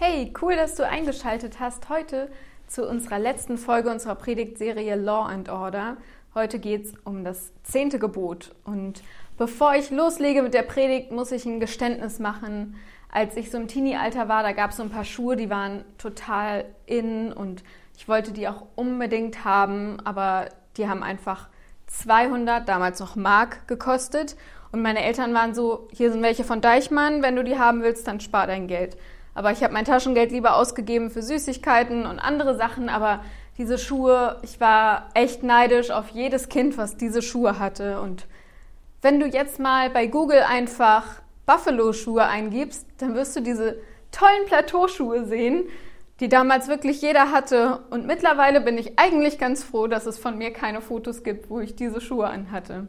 Hey, cool, dass du eingeschaltet hast heute zu unserer letzten Folge unserer Predigtserie Law and Order. Heute geht es um das zehnte Gebot. Und bevor ich loslege mit der Predigt, muss ich ein Geständnis machen. Als ich so im Teenie-Alter war, da gab es so ein paar Schuhe, die waren total in und ich wollte die auch unbedingt haben, aber die haben einfach 200, damals noch Mark, gekostet. Und meine Eltern waren so, hier sind welche von Deichmann, wenn du die haben willst, dann spar dein Geld. Aber ich habe mein Taschengeld lieber ausgegeben für Süßigkeiten und andere Sachen. Aber diese Schuhe, ich war echt neidisch auf jedes Kind, was diese Schuhe hatte. Und wenn du jetzt mal bei Google einfach Buffalo-Schuhe eingibst, dann wirst du diese tollen Plateauschuhe sehen, die damals wirklich jeder hatte. Und mittlerweile bin ich eigentlich ganz froh, dass es von mir keine Fotos gibt, wo ich diese Schuhe anhatte.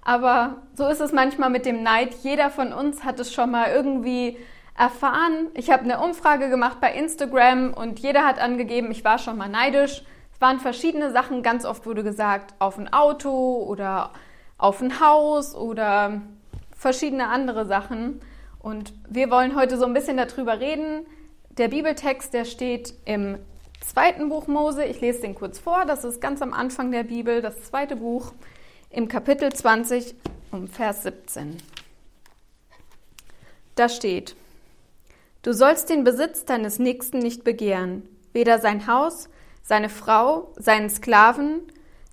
Aber so ist es manchmal mit dem Neid. Jeder von uns hat es schon mal irgendwie erfahren. Ich habe eine Umfrage gemacht bei Instagram und jeder hat angegeben, ich war schon mal neidisch. Es waren verschiedene Sachen. Ganz oft wurde gesagt, auf ein Auto oder auf ein Haus oder verschiedene andere Sachen. Und wir wollen heute so ein bisschen darüber reden. Der Bibeltext, der steht im zweiten Buch Mose. Ich lese den kurz vor. Das ist ganz am Anfang der Bibel, das zweite Buch, im Kapitel 20 um Vers 17. Da steht, Du sollst den Besitz deines Nächsten nicht begehren, weder sein Haus, seine Frau, seinen Sklaven,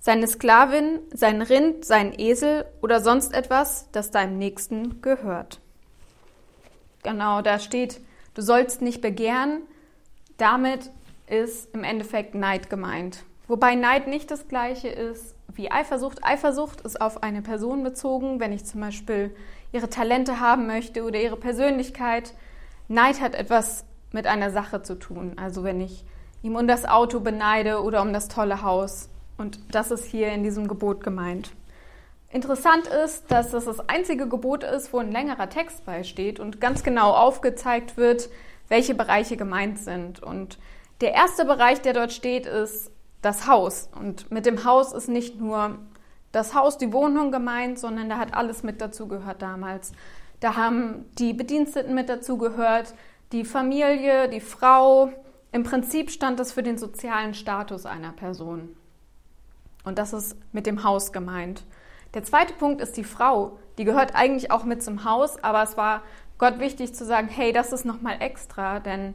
seine Sklavin, sein Rind, sein Esel oder sonst etwas, das deinem Nächsten gehört. Genau, da steht, du sollst nicht begehren. Damit ist im Endeffekt Neid gemeint. Wobei Neid nicht das gleiche ist wie Eifersucht. Eifersucht ist auf eine Person bezogen, wenn ich zum Beispiel ihre Talente haben möchte oder ihre Persönlichkeit. Neid hat etwas mit einer Sache zu tun. Also wenn ich ihm um das Auto beneide oder um das tolle Haus. Und das ist hier in diesem Gebot gemeint. Interessant ist, dass das das einzige Gebot ist, wo ein längerer Text beisteht und ganz genau aufgezeigt wird, welche Bereiche gemeint sind. Und der erste Bereich, der dort steht, ist das Haus. Und mit dem Haus ist nicht nur das Haus, die Wohnung gemeint, sondern da hat alles mit dazu gehört damals. Da haben die Bediensteten mit dazugehört, die Familie, die Frau. Im Prinzip stand das für den sozialen Status einer Person. Und das ist mit dem Haus gemeint. Der zweite Punkt ist die Frau. Die gehört eigentlich auch mit zum Haus, aber es war Gott wichtig zu sagen, hey, das ist nochmal extra, denn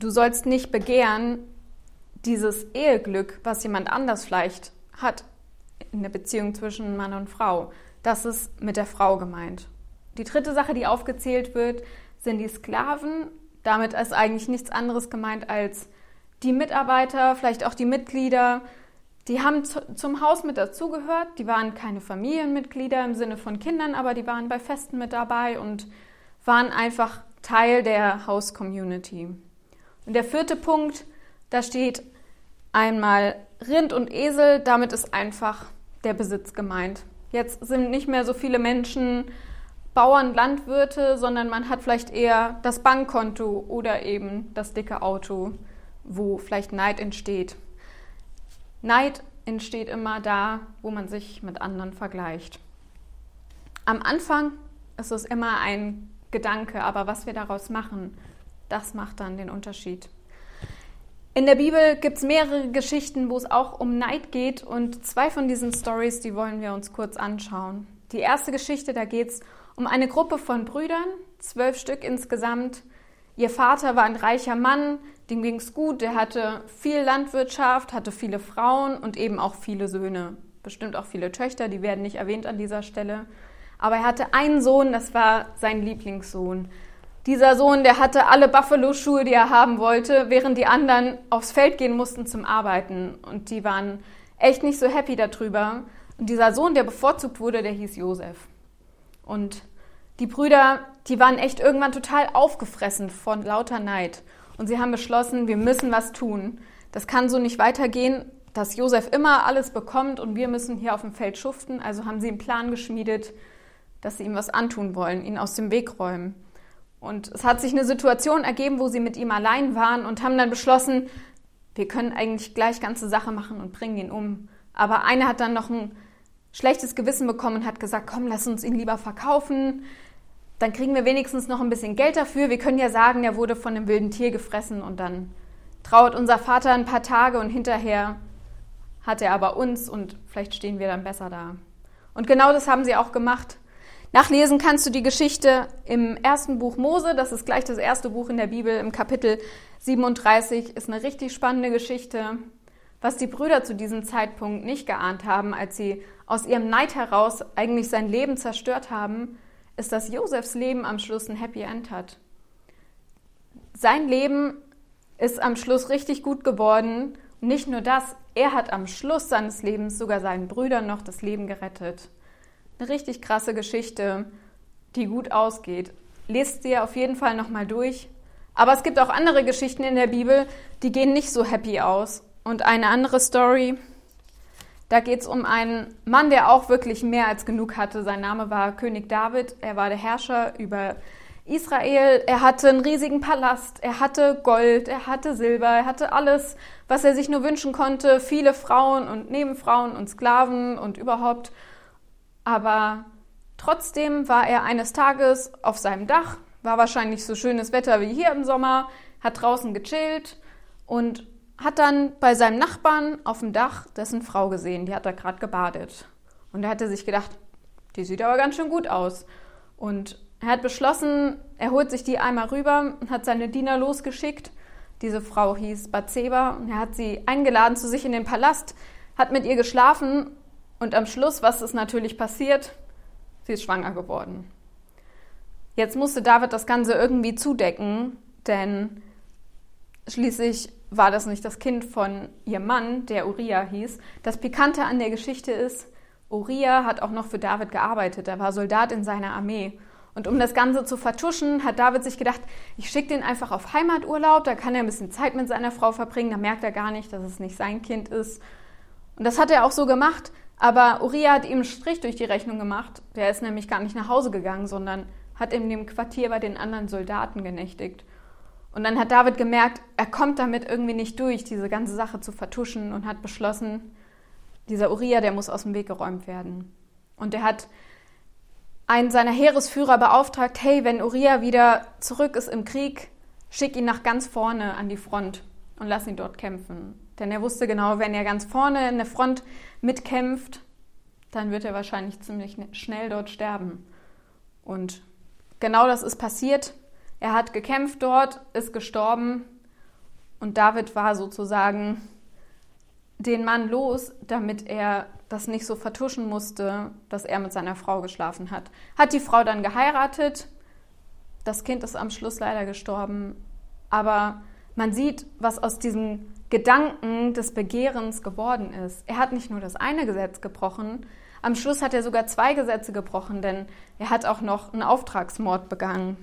du sollst nicht begehren dieses Eheglück, was jemand anders vielleicht hat in der Beziehung zwischen Mann und Frau. Das ist mit der Frau gemeint. Die dritte Sache, die aufgezählt wird, sind die Sklaven. Damit ist eigentlich nichts anderes gemeint als die Mitarbeiter, vielleicht auch die Mitglieder. Die haben zum Haus mit dazugehört. Die waren keine Familienmitglieder im Sinne von Kindern, aber die waren bei Festen mit dabei und waren einfach Teil der Haus-Community. Und der vierte Punkt, da steht einmal Rind und Esel. Damit ist einfach der Besitz gemeint. Jetzt sind nicht mehr so viele Menschen Bauern, Landwirte, sondern man hat vielleicht eher das Bankkonto oder eben das dicke Auto, wo vielleicht Neid entsteht. Neid entsteht immer da, wo man sich mit anderen vergleicht. Am Anfang ist es immer ein Gedanke, aber was wir daraus machen, das macht dann den Unterschied. In der Bibel gibt es mehrere Geschichten, wo es auch um Neid geht und zwei von diesen Stories, die wollen wir uns kurz anschauen. Die erste Geschichte, da geht es um eine Gruppe von Brüdern, zwölf Stück insgesamt. Ihr Vater war ein reicher Mann, dem ging es gut, der hatte viel Landwirtschaft, hatte viele Frauen und eben auch viele Söhne. Bestimmt auch viele Töchter, die werden nicht erwähnt an dieser Stelle. Aber er hatte einen Sohn, das war sein Lieblingssohn. Dieser Sohn, der hatte alle Buffalo-Schuhe, die er haben wollte, während die anderen aufs Feld gehen mussten zum Arbeiten. Und die waren echt nicht so happy darüber. Und dieser Sohn, der bevorzugt wurde, der hieß Josef. Und die Brüder, die waren echt irgendwann total aufgefressen von lauter Neid. Und sie haben beschlossen, wir müssen was tun. Das kann so nicht weitergehen, dass Josef immer alles bekommt und wir müssen hier auf dem Feld schuften. Also haben sie einen Plan geschmiedet, dass sie ihm was antun wollen, ihn aus dem Weg räumen. Und es hat sich eine Situation ergeben, wo sie mit ihm allein waren und haben dann beschlossen, wir können eigentlich gleich ganze Sache machen und bringen ihn um. Aber einer hat dann noch ein schlechtes Gewissen bekommen und hat gesagt, komm, lass uns ihn lieber verkaufen. Dann kriegen wir wenigstens noch ein bisschen Geld dafür. Wir können ja sagen, der wurde von einem wilden Tier gefressen und dann trauert unser Vater ein paar Tage und hinterher hat er aber uns und vielleicht stehen wir dann besser da. Und genau das haben sie auch gemacht. Nachlesen kannst du die Geschichte im ersten Buch Mose, das ist gleich das erste Buch in der Bibel, im Kapitel 37, ist eine richtig spannende Geschichte, was die Brüder zu diesem Zeitpunkt nicht geahnt haben, als sie aus ihrem Neid heraus eigentlich sein Leben zerstört haben, ist, dass Josefs Leben am Schluss ein Happy End hat. Sein Leben ist am Schluss richtig gut geworden. Nicht nur das, er hat am Schluss seines Lebens sogar seinen Brüdern noch das Leben gerettet. Eine richtig krasse Geschichte, die gut ausgeht. Lest sie auf jeden Fall nochmal durch. Aber es gibt auch andere Geschichten in der Bibel, die gehen nicht so happy aus. Und eine andere Story, da geht es um einen Mann, der auch wirklich mehr als genug hatte. Sein Name war König David. Er war der Herrscher über Israel. Er hatte einen riesigen Palast. Er hatte Gold. Er hatte Silber. Er hatte alles, was er sich nur wünschen konnte. Viele Frauen und Nebenfrauen und Sklaven und überhaupt. Aber trotzdem war er eines Tages auf seinem Dach. War wahrscheinlich so schönes Wetter wie hier im Sommer. Hat draußen gechillt und hat dann bei seinem Nachbarn auf dem Dach dessen Frau gesehen, die hat da gerade gebadet. Und er hatte sich gedacht, die sieht aber ganz schön gut aus. Und er hat beschlossen, er holt sich die einmal rüber und hat seine Diener losgeschickt. Diese Frau hieß Bathseba und er hat sie eingeladen zu sich in den Palast, hat mit ihr geschlafen und am Schluss, was ist natürlich passiert? Sie ist schwanger geworden. Jetzt musste David das Ganze irgendwie zudecken, denn schließlich war das nicht das Kind von ihrem Mann, der Uriah hieß. Das Pikante an der Geschichte ist, Uriah hat auch noch für David gearbeitet. Er war Soldat in seiner Armee. Und um das Ganze zu vertuschen, hat David sich gedacht, ich schicke den einfach auf Heimaturlaub, da kann er ein bisschen Zeit mit seiner Frau verbringen, da merkt er gar nicht, dass es nicht sein Kind ist. Und das hat er auch so gemacht, aber Uriah hat ihm einen Strich durch die Rechnung gemacht. Der ist nämlich gar nicht nach Hause gegangen, sondern hat in dem Quartier bei den anderen Soldaten genächtigt. Und dann hat David gemerkt, er kommt damit irgendwie nicht durch, diese ganze Sache zu vertuschen und hat beschlossen, dieser Uriah, der muss aus dem Weg geräumt werden. Und er hat einen seiner Heeresführer beauftragt, hey, wenn Uriah wieder zurück ist im Krieg, schick ihn nach ganz vorne an die Front und lass ihn dort kämpfen. Denn er wusste genau, wenn er ganz vorne in der Front mitkämpft, dann wird er wahrscheinlich ziemlich schnell dort sterben. Und genau das ist passiert. Er hat gekämpft dort, ist gestorben und David war sozusagen den Mann los, damit er das nicht so vertuschen musste, dass er mit seiner Frau geschlafen hat. Hat die Frau dann geheiratet. Das Kind ist am Schluss leider gestorben. Aber man sieht, was aus diesem Gedanken des Begehrens geworden ist. Er hat nicht nur das eine Gesetz gebrochen, am Schluss hat er sogar zwei Gesetze gebrochen, denn er hat auch noch einen Auftragsmord begangen.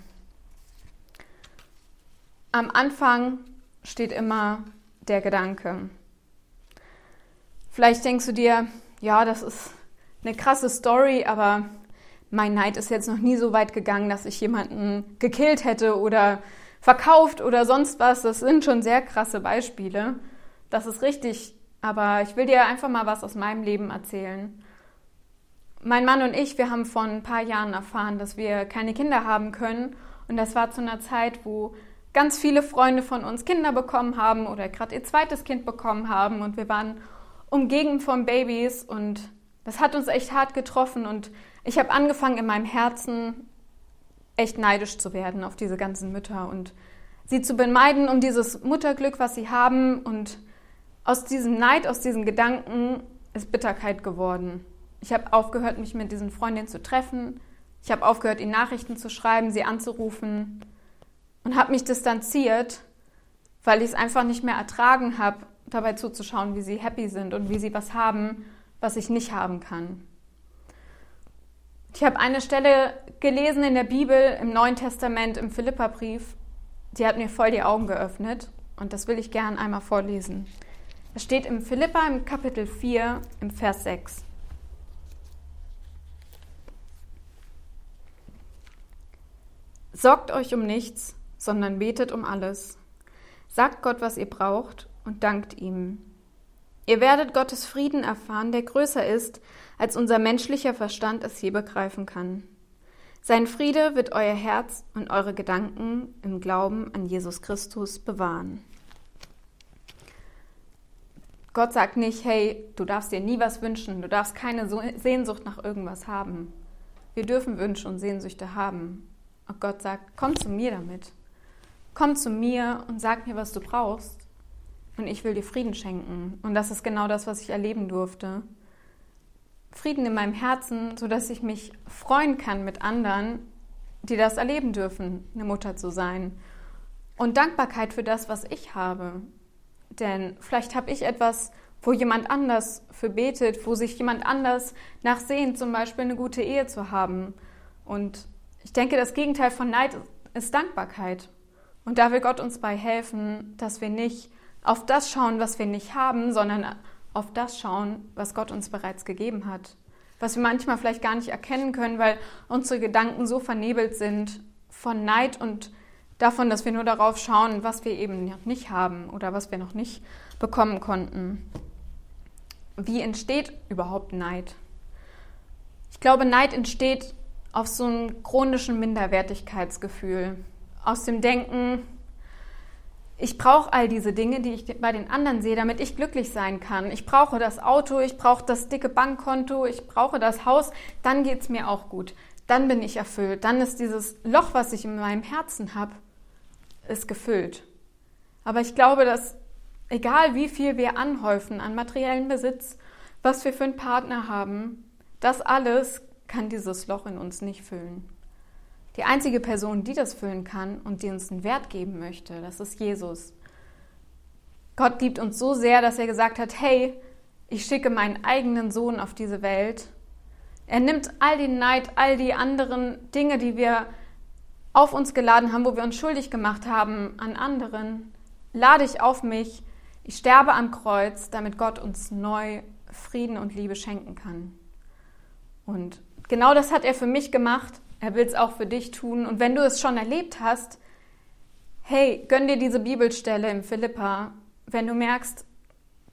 Am Anfang steht immer der Gedanke. Vielleicht denkst du dir, ja, das ist eine krasse Story, aber mein Neid ist jetzt noch nie so weit gegangen, dass ich jemanden gekillt hätte oder verkauft oder sonst was. Das sind schon sehr krasse Beispiele. Das ist richtig, aber ich will dir einfach mal was aus meinem Leben erzählen. Mein Mann und ich, wir haben vor ein paar Jahren erfahren, dass wir keine Kinder haben können. Und das war zu einer Zeit, wo ganz viele Freunde von uns Kinder bekommen haben oder gerade ihr zweites Kind bekommen haben und wir waren umgeben von Babys und das hat uns echt hart getroffen und ich habe angefangen in meinem Herzen echt neidisch zu werden auf diese ganzen Mütter und sie zu bemeiden um dieses Mutterglück, was sie haben und aus diesem Neid, aus diesen Gedanken ist Bitterkeit geworden. Ich habe aufgehört, mich mit diesen Freundinnen zu treffen. Ich habe aufgehört, ihnen Nachrichten zu schreiben, sie anzurufen und habe mich distanziert, weil ich es einfach nicht mehr ertragen habe, dabei zuzuschauen, wie sie happy sind und wie sie was haben, was ich nicht haben kann. Ich habe eine Stelle gelesen in der Bibel, im Neuen Testament, im Philipperbrief, die hat mir voll die Augen geöffnet und das will ich gern einmal vorlesen. Es steht im Philippa im Kapitel 4 im Vers 6. Sorgt euch um nichts, sondern betet um alles. Sagt Gott, was ihr braucht und dankt ihm. Ihr werdet Gottes Frieden erfahren, der größer ist, als unser menschlicher Verstand es je begreifen kann. Sein Friede wird euer Herz und eure Gedanken im Glauben an Jesus Christus bewahren. Gott sagt nicht, hey, du darfst dir nie was wünschen, du darfst keine Sehnsucht nach irgendwas haben. Wir dürfen Wünsche und Sehnsüchte haben. Und Gott sagt, komm zu mir damit. Komm zu mir und sag mir, was du brauchst. Und ich will dir Frieden schenken. Und das ist genau das, was ich erleben durfte. Frieden in meinem Herzen, sodass ich mich freuen kann mit anderen, die das erleben dürfen, eine Mutter zu sein. Und Dankbarkeit für das, was ich habe. Denn vielleicht habe ich etwas, wo jemand anders für betet, wo sich jemand anders nachsehnt, zum Beispiel eine gute Ehe zu haben. Und ich denke, das Gegenteil von Neid ist Dankbarkeit. Und da will Gott uns bei helfen, dass wir nicht auf das schauen, was wir nicht haben, sondern auf das schauen, was Gott uns bereits gegeben hat. Was wir manchmal vielleicht gar nicht erkennen können, weil unsere Gedanken so vernebelt sind von Neid und davon, dass wir nur darauf schauen, was wir eben noch nicht haben oder was wir noch nicht bekommen konnten. Wie entsteht überhaupt Neid? Ich glaube, Neid entsteht aus so einem chronischen Minderwertigkeitsgefühl, aus dem Denken, ich brauche all diese Dinge, die ich bei den anderen sehe, damit ich glücklich sein kann. Ich brauche das Auto, ich brauche das dicke Bankkonto, ich brauche das Haus, dann geht es mir auch gut. Dann bin ich erfüllt. Dann ist dieses Loch, was ich in meinem Herzen habe, ist gefüllt. Aber ich glaube, dass egal wie viel wir anhäufen an materiellen Besitz, was wir für einen Partner haben, das alles kann dieses Loch in uns nicht füllen. Die einzige Person, die das füllen kann und die uns einen Wert geben möchte, das ist Jesus. Gott liebt uns so sehr, dass er gesagt hat, hey, ich schicke meinen eigenen Sohn auf diese Welt. Er nimmt all den Neid, all die anderen Dinge, die wir auf uns geladen haben, wo wir uns schuldig gemacht haben an anderen, lade ich auf mich. Ich sterbe am Kreuz, damit Gott uns neu Frieden und Liebe schenken kann. Und genau das hat er für mich gemacht er will es auch für dich tun. Und wenn du es schon erlebt hast, hey, gönn dir diese Bibelstelle im Philippa. Wenn du merkst,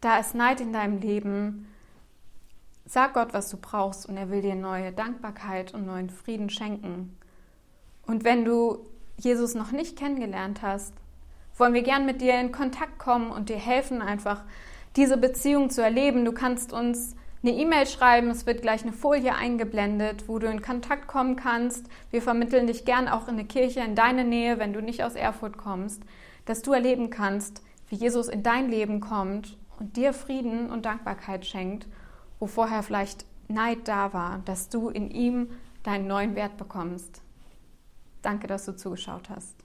da ist Neid in deinem Leben, sag Gott, was du brauchst und er will dir neue Dankbarkeit und neuen Frieden schenken. Und wenn du Jesus noch nicht kennengelernt hast, wollen wir gern mit dir in Kontakt kommen und dir helfen, einfach diese Beziehung zu erleben. Du kannst uns eine E-Mail schreiben. Es wird gleich eine Folie eingeblendet, wo du in Kontakt kommen kannst. Wir vermitteln dich gern auch in eine Kirche in deine Nähe, wenn du nicht aus Erfurt kommst, dass du erleben kannst, wie Jesus in dein Leben kommt und dir Frieden und Dankbarkeit schenkt, wo vorher vielleicht Neid da war, dass du in ihm deinen neuen Wert bekommst. Danke, dass du zugeschaut hast.